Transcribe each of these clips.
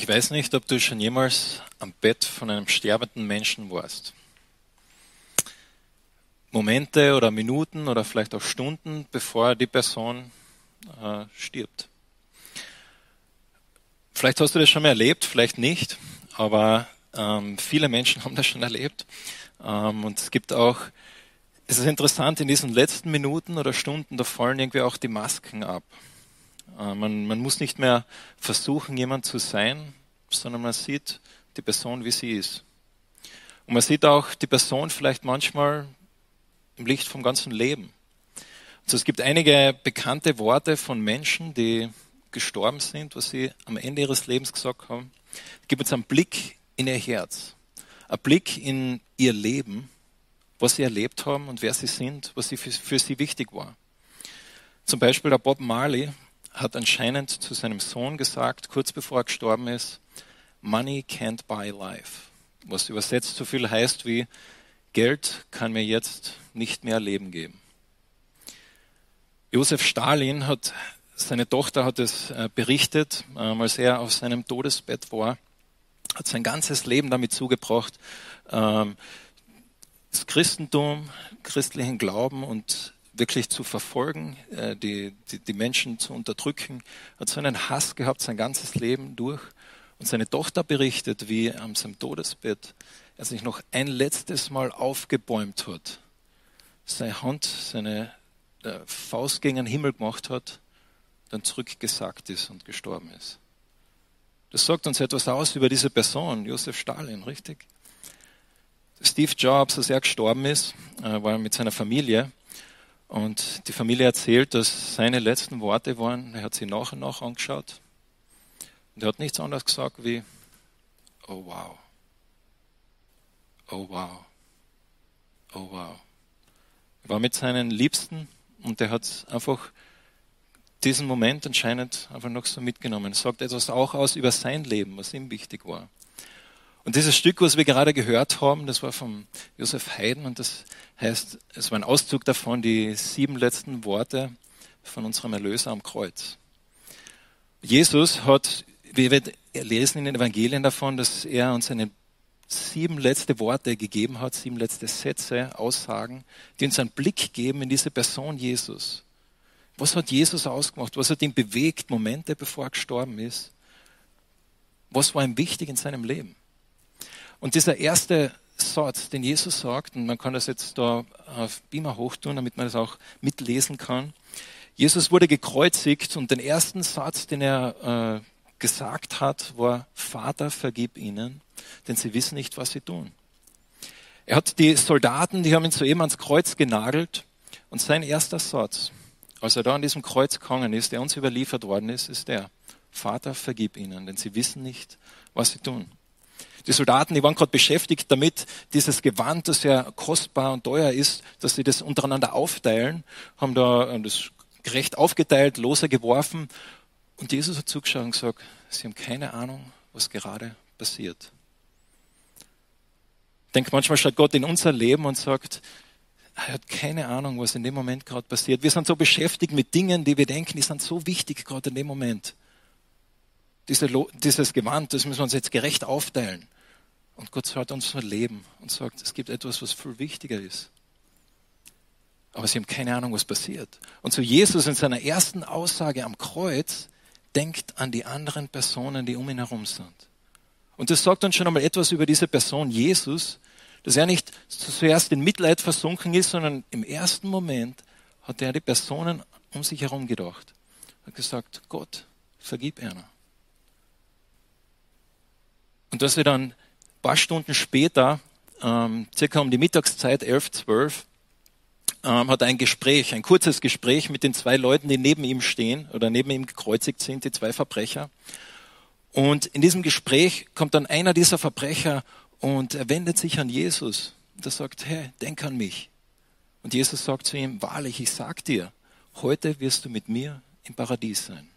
Ich weiß nicht, ob du schon jemals am Bett von einem sterbenden Menschen warst. Momente oder Minuten oder vielleicht auch Stunden, bevor die Person äh, stirbt. Vielleicht hast du das schon mal erlebt, vielleicht nicht, aber ähm, viele Menschen haben das schon erlebt. Ähm, und es gibt auch, es ist interessant, in diesen letzten Minuten oder Stunden, da fallen irgendwie auch die Masken ab. Äh, man, man muss nicht mehr versuchen, jemand zu sein, sondern man sieht die Person, wie sie ist. Und man sieht auch die Person vielleicht manchmal im Licht vom ganzen Leben. Also es gibt einige bekannte Worte von Menschen, die gestorben sind, was sie am Ende ihres Lebens gesagt haben. Es gibt uns einen Blick in ihr Herz, einen Blick in ihr Leben, was sie erlebt haben und wer sie sind, was für sie wichtig war. Zum Beispiel der Bob Marley hat anscheinend zu seinem Sohn gesagt, kurz bevor er gestorben ist, Money can't buy life. Was übersetzt so viel heißt wie, Geld kann mir jetzt nicht mehr Leben geben. Josef Stalin hat, seine Tochter hat es äh, berichtet, ähm, als er auf seinem Todesbett war, hat sein ganzes Leben damit zugebracht, ähm, das Christentum, christlichen Glauben und wirklich zu verfolgen, äh, die, die, die Menschen zu unterdrücken, hat so einen Hass gehabt sein ganzes Leben durch. Und seine Tochter berichtet, wie am seinem Todesbett er sich noch ein letztes Mal aufgebäumt hat, seine Hand, seine äh, Faust gegen den Himmel gemacht hat, dann zurückgesagt ist und gestorben ist. Das sagt uns etwas aus über diese Person, Josef Stalin, richtig? Steve Jobs, als er gestorben ist, äh, war mit seiner Familie und die Familie erzählt, dass seine letzten Worte waren, er hat sie nach und nach angeschaut und er hat nichts anderes gesagt wie, oh wow, oh wow, oh wow. Er war mit seinen Liebsten und er hat einfach diesen Moment anscheinend einfach noch so mitgenommen. Er sagt etwas auch aus über sein Leben, was ihm wichtig war. Und dieses Stück, was wir gerade gehört haben, das war von Josef Haydn und das heißt, es war ein Auszug davon, die sieben letzten Worte von unserem Erlöser am Kreuz. Jesus hat, wir lesen in den Evangelien davon, dass er uns eine sieben letzte Worte gegeben hat, sieben letzte Sätze, Aussagen, die uns einen Blick geben in diese Person Jesus. Was hat Jesus ausgemacht? Was hat ihn bewegt, Momente bevor er gestorben ist? Was war ihm wichtig in seinem Leben? Und dieser erste Satz, den Jesus sagt, und man kann das jetzt da auf Beamer hochtun, damit man das auch mitlesen kann. Jesus wurde gekreuzigt und den ersten Satz, den er äh, gesagt hat, war, Vater, vergib ihnen, denn sie wissen nicht, was sie tun. Er hat die Soldaten, die haben ihn soeben ans Kreuz genagelt und sein erster Satz, als er da an diesem Kreuz gehangen ist, der uns überliefert worden ist, ist der, Vater, vergib ihnen, denn sie wissen nicht, was sie tun. Die Soldaten, die waren gerade beschäftigt damit, dieses Gewand, das ja kostbar und teuer ist, dass sie das untereinander aufteilen, haben da das gerecht aufgeteilt, loser geworfen. Und Jesus hat zugeschaut und gesagt, sie haben keine Ahnung, was gerade passiert. Ich denke, manchmal schaut Gott in unser Leben und sagt, er hat keine Ahnung, was in dem Moment gerade passiert. Wir sind so beschäftigt mit Dingen, die wir denken, die sind so wichtig gerade in dem Moment diese, dieses Gewand, das müssen wir uns jetzt gerecht aufteilen. Und Gott sagt uns nur Leben und sagt, es gibt etwas, was viel wichtiger ist. Aber sie haben keine Ahnung, was passiert. Und so Jesus in seiner ersten Aussage am Kreuz denkt an die anderen Personen, die um ihn herum sind. Und das sagt uns schon einmal etwas über diese Person Jesus, dass er nicht zuerst in Mitleid versunken ist, sondern im ersten Moment hat er die Personen um sich herum gedacht. Er hat gesagt, Gott, vergib einer. Und dass wir dann ein paar Stunden später, ähm, circa um die Mittagszeit, 11, 12, ähm, hat ein Gespräch, ein kurzes Gespräch mit den zwei Leuten, die neben ihm stehen oder neben ihm gekreuzigt sind, die zwei Verbrecher. Und in diesem Gespräch kommt dann einer dieser Verbrecher und er wendet sich an Jesus. Und er sagt, hey, denk an mich. Und Jesus sagt zu ihm, wahrlich, ich sag dir, heute wirst du mit mir im Paradies sein.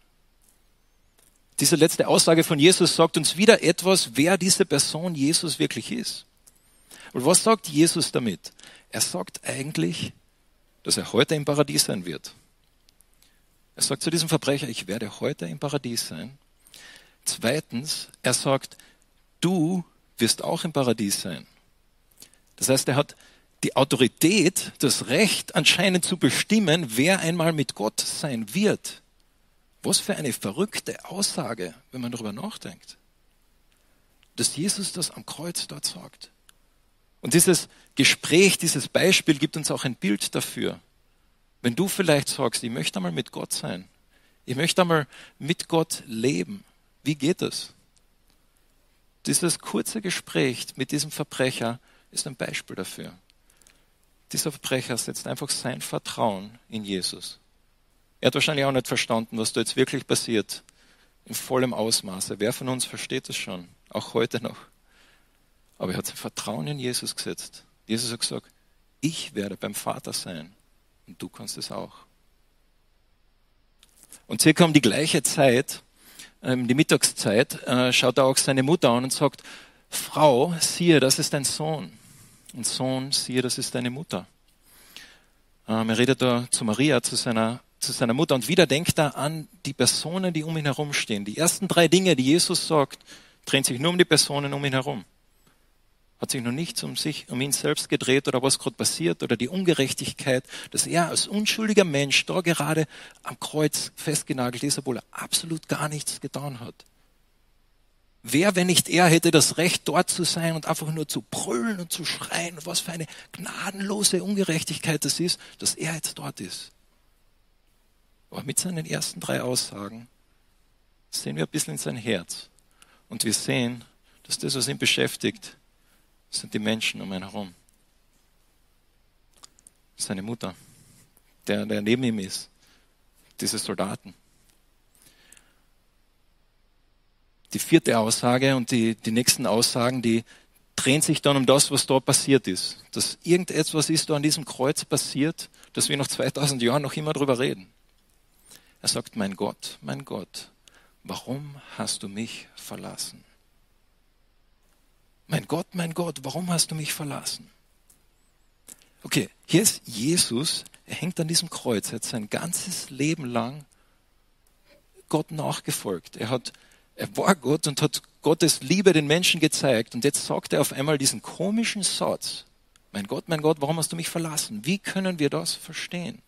Diese letzte Aussage von Jesus sagt uns wieder etwas, wer diese Person Jesus wirklich ist. Und was sagt Jesus damit? Er sagt eigentlich, dass er heute im Paradies sein wird. Er sagt zu diesem Verbrecher, ich werde heute im Paradies sein, Zweitens, er sagt, du wirst auch im Paradies sein. Das heißt, er hat die Autorität, das Recht anscheinend zu bestimmen, wer einmal mit Gott sein wird. Was für eine verrückte Aussage, wenn man darüber nachdenkt. Dass Jesus das am Kreuz dort sagt. Und dieses Gespräch, dieses Beispiel gibt uns auch ein Bild dafür. Wenn du vielleicht sagst, ich möchte einmal mit Gott sein, ich möchte einmal mit Gott leben, wie geht das? Dieses kurze Gespräch mit diesem Verbrecher ist ein Beispiel dafür. Dieser Verbrecher setzt einfach sein Vertrauen in Jesus. Er hat wahrscheinlich auch nicht verstanden, was da jetzt wirklich passiert, in vollem Ausmaße. Wer von uns versteht das schon, auch heute noch? Aber er hat sein Vertrauen in Jesus gesetzt. Jesus hat gesagt, ich werde beim Vater sein und du kannst es auch. Und circa um die gleiche Zeit, ähm, die Mittagszeit, äh, schaut er auch seine Mutter an und sagt, Frau, siehe, das ist dein Sohn. Und Sohn, siehe, das ist deine Mutter. Ähm, er redet da zu Maria, zu seiner, zu seiner Mutter und wieder denkt er an die Personen, die um ihn herumstehen. Die ersten drei Dinge, die Jesus sagt, drehen sich nur um die Personen um ihn herum hat sich noch nichts um sich, um ihn selbst gedreht oder was gerade passiert oder die Ungerechtigkeit, dass er als unschuldiger Mensch da gerade am Kreuz festgenagelt ist, obwohl er absolut gar nichts getan hat. Wer, wenn nicht er, hätte das Recht, dort zu sein und einfach nur zu brüllen und zu schreien, was für eine gnadenlose Ungerechtigkeit das ist, dass er jetzt dort ist. Aber mit seinen ersten drei Aussagen sehen wir ein bisschen in sein Herz. Und wir sehen, dass das, was ihn beschäftigt, sind die Menschen um ihn herum. Seine Mutter, der, der neben ihm ist, diese Soldaten. Die vierte Aussage und die, die nächsten Aussagen, die drehen sich dann um das, was da passiert ist. Dass irgendetwas ist da an diesem Kreuz passiert, dass wir nach 2000 Jahren noch immer drüber reden. Er sagt, mein Gott, mein Gott, warum hast du mich verlassen? Mein Gott, mein Gott, warum hast du mich verlassen? Okay, hier ist Jesus, er hängt an diesem Kreuz, er hat sein ganzes Leben lang Gott nachgefolgt. Er, hat, er war Gott und hat Gottes Liebe den Menschen gezeigt. Und jetzt sagt er auf einmal diesen komischen Satz, mein Gott, mein Gott, warum hast du mich verlassen? Wie können wir das verstehen?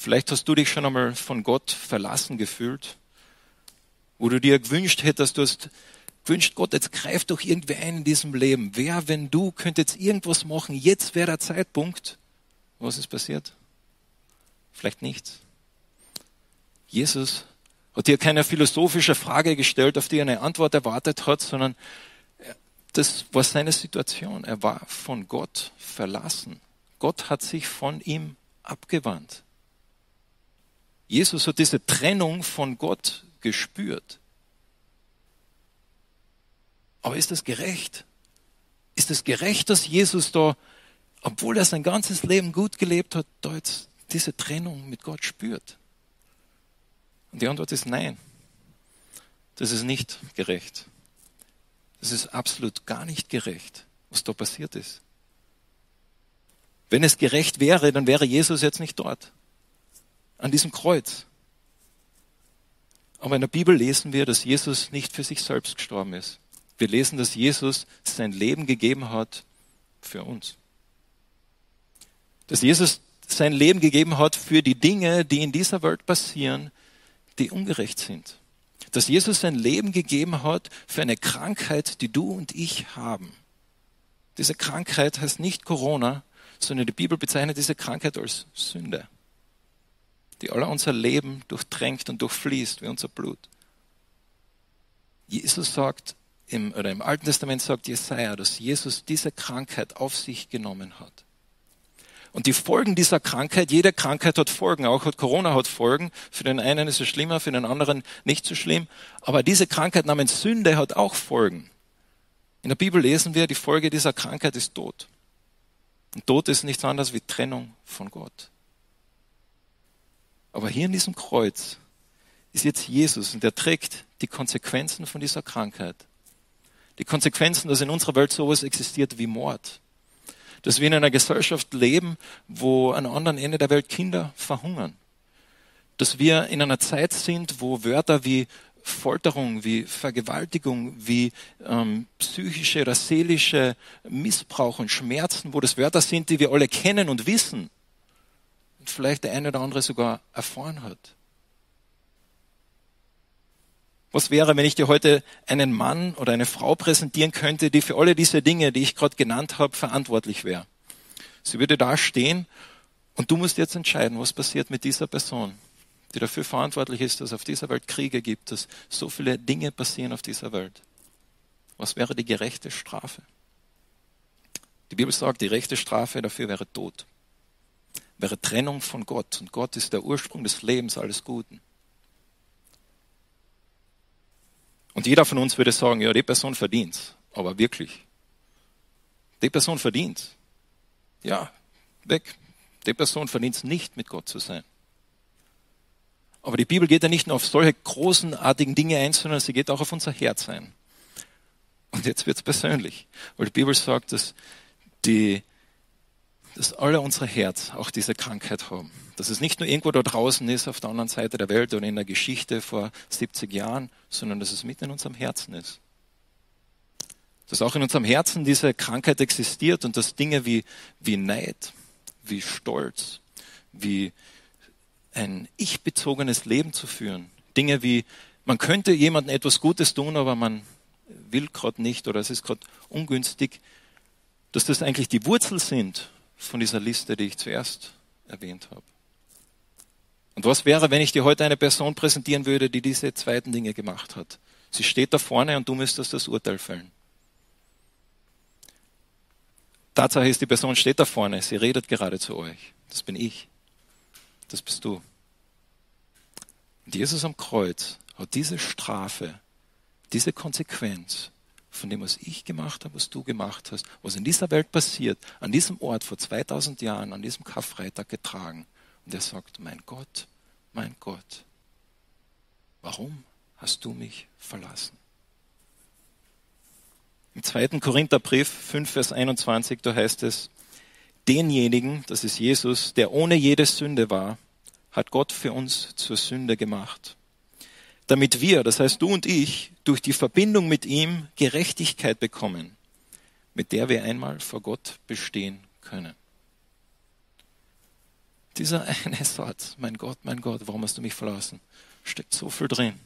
Vielleicht hast du dich schon einmal von Gott verlassen gefühlt, wo du dir gewünscht hättest, du hast wünscht Gott, jetzt greift doch irgendwer ein in diesem Leben. Wer, wenn du, könnte jetzt irgendwas machen. Jetzt wäre der Zeitpunkt. Was ist passiert? Vielleicht nichts. Jesus hat hier keine philosophische Frage gestellt, auf die er eine Antwort erwartet hat, sondern das war seine Situation. Er war von Gott verlassen. Gott hat sich von ihm abgewandt. Jesus hat diese Trennung von Gott gespürt. Aber ist das gerecht? Ist es gerecht, dass Jesus da, obwohl er sein ganzes Leben gut gelebt hat, da jetzt diese Trennung mit Gott spürt? Und die Antwort ist nein. Das ist nicht gerecht. Das ist absolut gar nicht gerecht, was da passiert ist. Wenn es gerecht wäre, dann wäre Jesus jetzt nicht dort, an diesem Kreuz. Aber in der Bibel lesen wir, dass Jesus nicht für sich selbst gestorben ist. Wir lesen, dass Jesus sein Leben gegeben hat für uns. Dass Jesus sein Leben gegeben hat für die Dinge, die in dieser Welt passieren, die ungerecht sind. Dass Jesus sein Leben gegeben hat für eine Krankheit, die du und ich haben. Diese Krankheit heißt nicht Corona, sondern die Bibel bezeichnet diese Krankheit als Sünde, die aller unser Leben durchdrängt und durchfließt wie unser Blut. Jesus sagt, im, oder im Alten Testament sagt Jesaja, dass Jesus diese Krankheit auf sich genommen hat. Und die Folgen dieser Krankheit, jede Krankheit hat Folgen, auch Corona hat Folgen. Für den einen ist es schlimmer, für den anderen nicht so schlimm. Aber diese Krankheit namens Sünde hat auch Folgen. In der Bibel lesen wir, die Folge dieser Krankheit ist Tod. Und Tod ist nichts anderes wie Trennung von Gott. Aber hier in diesem Kreuz ist jetzt Jesus und er trägt die Konsequenzen von dieser Krankheit die Konsequenzen, dass in unserer Welt sowas existiert wie Mord. Dass wir in einer Gesellschaft leben, wo an anderen Ende der Welt Kinder verhungern. Dass wir in einer Zeit sind, wo Wörter wie Folterung, wie Vergewaltigung, wie ähm, psychische oder seelische Missbrauch und Schmerzen, wo das Wörter sind, die wir alle kennen und wissen vielleicht der eine oder andere sogar erfahren hat. Was wäre, wenn ich dir heute einen Mann oder eine Frau präsentieren könnte, die für alle diese Dinge, die ich gerade genannt habe, verantwortlich wäre? Sie würde da stehen und du musst jetzt entscheiden, was passiert mit dieser Person, die dafür verantwortlich ist, dass es auf dieser Welt Kriege gibt, dass so viele Dinge passieren auf dieser Welt. Was wäre die gerechte Strafe? Die Bibel sagt, die rechte Strafe dafür wäre Tod, wäre Trennung von Gott. Und Gott ist der Ursprung des Lebens, alles Guten. Und jeder von uns würde sagen, ja, die Person verdient aber wirklich. Die Person verdient. Ja, weg. Die Person verdient es nicht, mit Gott zu sein. Aber die Bibel geht ja nicht nur auf solche großenartigen Dinge ein, sondern sie geht auch auf unser Herz ein. Und jetzt wird es persönlich, weil die Bibel sagt, dass, die, dass alle unser Herz auch diese Krankheit haben. Dass es nicht nur irgendwo da draußen ist, auf der anderen Seite der Welt oder in der Geschichte vor 70 Jahren, sondern dass es mitten in unserem Herzen ist. Dass auch in unserem Herzen diese Krankheit existiert und dass Dinge wie, wie Neid, wie Stolz, wie ein ich-bezogenes Leben zu führen. Dinge wie, man könnte jemandem etwas Gutes tun, aber man will gerade nicht oder es ist gerade ungünstig, dass das eigentlich die Wurzel sind von dieser Liste, die ich zuerst erwähnt habe. Und was wäre, wenn ich dir heute eine Person präsentieren würde, die diese zweiten Dinge gemacht hat? Sie steht da vorne und du müsstest das Urteil fällen. Tatsache ist, die Person steht da vorne, sie redet gerade zu euch. Das bin ich. Das bist du. Und Jesus am Kreuz hat diese Strafe, diese Konsequenz von dem, was ich gemacht habe, was du gemacht hast, was in dieser Welt passiert, an diesem Ort vor 2000 Jahren, an diesem Karfreitag getragen. Und er sagt, mein Gott, mein Gott, warum hast du mich verlassen? Im zweiten Korintherbrief 5, Vers 21, da heißt es, denjenigen, das ist Jesus, der ohne jede Sünde war, hat Gott für uns zur Sünde gemacht. Damit wir, das heißt du und ich, durch die Verbindung mit ihm Gerechtigkeit bekommen, mit der wir einmal vor Gott bestehen können. Dieser eine Satz, mein Gott, mein Gott, warum hast du mich verlassen, steckt so viel drin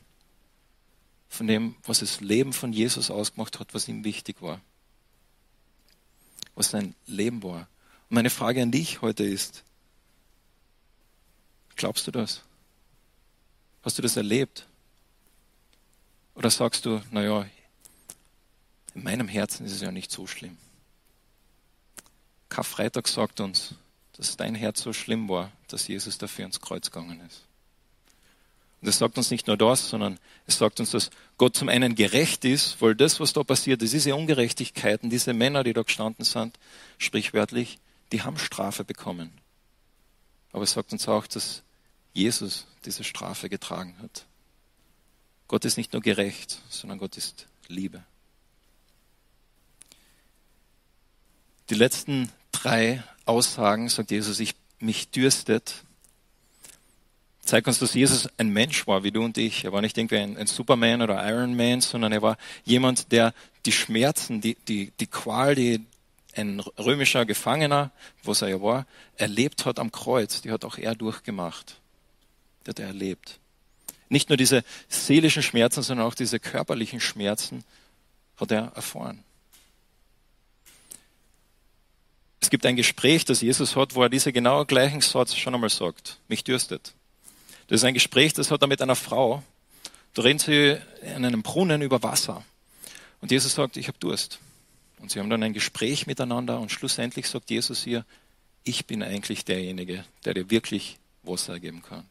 von dem, was das Leben von Jesus ausgemacht hat, was ihm wichtig war, was sein Leben war. Und meine Frage an dich heute ist, glaubst du das? Hast du das erlebt? Oder sagst du, naja, in meinem Herzen ist es ja nicht so schlimm. Karfreitag sagt uns, dass dein Herz so schlimm war, dass Jesus dafür ins Kreuz gegangen ist. Und es sagt uns nicht nur das, sondern es sagt uns, dass Gott zum einen gerecht ist, weil das, was da passiert ist, diese Ungerechtigkeiten, diese Männer, die da gestanden sind, sprichwörtlich, die haben Strafe bekommen. Aber es sagt uns auch, dass Jesus diese Strafe getragen hat. Gott ist nicht nur gerecht, sondern Gott ist Liebe. Die letzten drei Aussagen sagt Jesus, ich mich dürstet, zeigt uns, dass Jesus ein Mensch war, wie du und ich. Er war nicht irgendwie ein, ein Superman oder Iron Man, sondern er war jemand, der die Schmerzen, die, die, die Qual, die ein römischer Gefangener, was er ja war, erlebt hat am Kreuz, die hat auch er durchgemacht. Die hat er erlebt. Nicht nur diese seelischen Schmerzen, sondern auch diese körperlichen Schmerzen hat er erfahren. Es gibt ein Gespräch, das Jesus hat, wo er diese genau gleichen Satz schon einmal sagt. Mich dürstet. Das ist ein Gespräch, das hat er mit einer Frau. Da reden sie in einem Brunnen über Wasser. Und Jesus sagt, ich habe Durst. Und sie haben dann ein Gespräch miteinander und schlussendlich sagt Jesus ihr, ich bin eigentlich derjenige, der dir wirklich Wasser geben kann.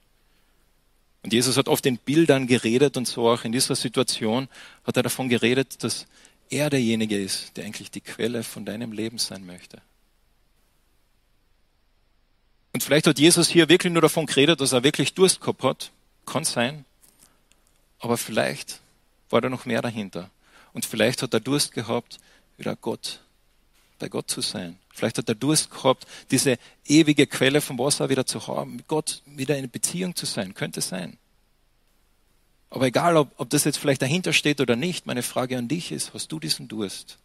Und Jesus hat oft in Bildern geredet und so auch in dieser Situation hat er davon geredet, dass er derjenige ist, der eigentlich die Quelle von deinem Leben sein möchte. Und vielleicht hat Jesus hier wirklich nur davon geredet, dass er wirklich Durst gehabt hat. Kann sein. Aber vielleicht war da noch mehr dahinter. Und vielleicht hat er Durst gehabt, wieder Gott, bei Gott zu sein. Vielleicht hat er Durst gehabt, diese ewige Quelle vom Wasser wieder zu haben, mit Gott wieder in Beziehung zu sein. Könnte sein. Aber egal, ob, ob das jetzt vielleicht dahinter steht oder nicht, meine Frage an dich ist, hast du diesen Durst?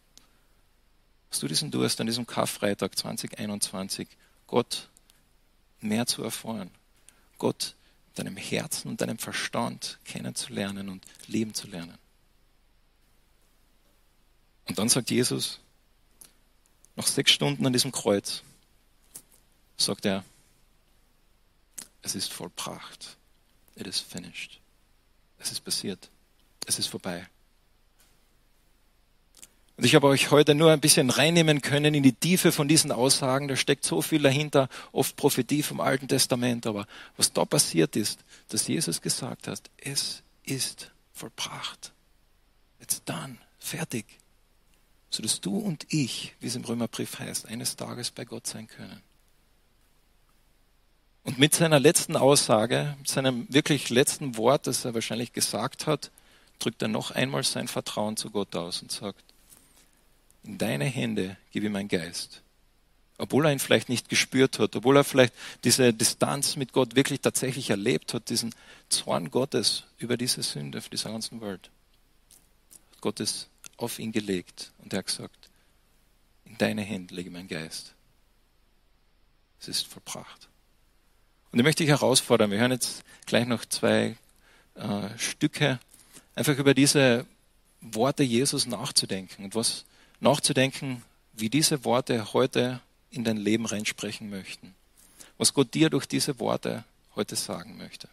Hast du diesen Durst an diesem Karfreitag 2021, Gott mehr zu erfahren? Gott deinem Herzen und deinem Verstand kennenzulernen und leben zu lernen? Und dann sagt Jesus, nach sechs Stunden an diesem Kreuz, sagt er, es ist vollbracht. It is finished. Es ist passiert. Es ist vorbei. Und ich habe euch heute nur ein bisschen reinnehmen können in die Tiefe von diesen Aussagen. Da steckt so viel dahinter, oft Prophetie vom Alten Testament. Aber was da passiert ist, dass Jesus gesagt hat, es ist vollbracht. It's done. Fertig. Sodass du und ich, wie es im Römerbrief heißt, eines Tages bei Gott sein können. Und mit seiner letzten Aussage, mit seinem wirklich letzten Wort, das er wahrscheinlich gesagt hat, drückt er noch einmal sein Vertrauen zu Gott aus und sagt, in deine Hände gebe ich meinen Geist. Obwohl er ihn vielleicht nicht gespürt hat, obwohl er vielleicht diese Distanz mit Gott wirklich tatsächlich erlebt hat, diesen Zorn Gottes über diese Sünde auf dieser ganzen Welt. Gott ist auf ihn gelegt und er hat gesagt, in deine Hände lege meinen Geist. Es ist vollbracht. Und ich möchte dich herausfordern, wir hören jetzt gleich noch zwei äh, Stücke, einfach über diese Worte Jesus nachzudenken und was nachzudenken, wie diese Worte heute in dein Leben reinsprechen möchten. Was Gott dir durch diese Worte heute sagen möchte.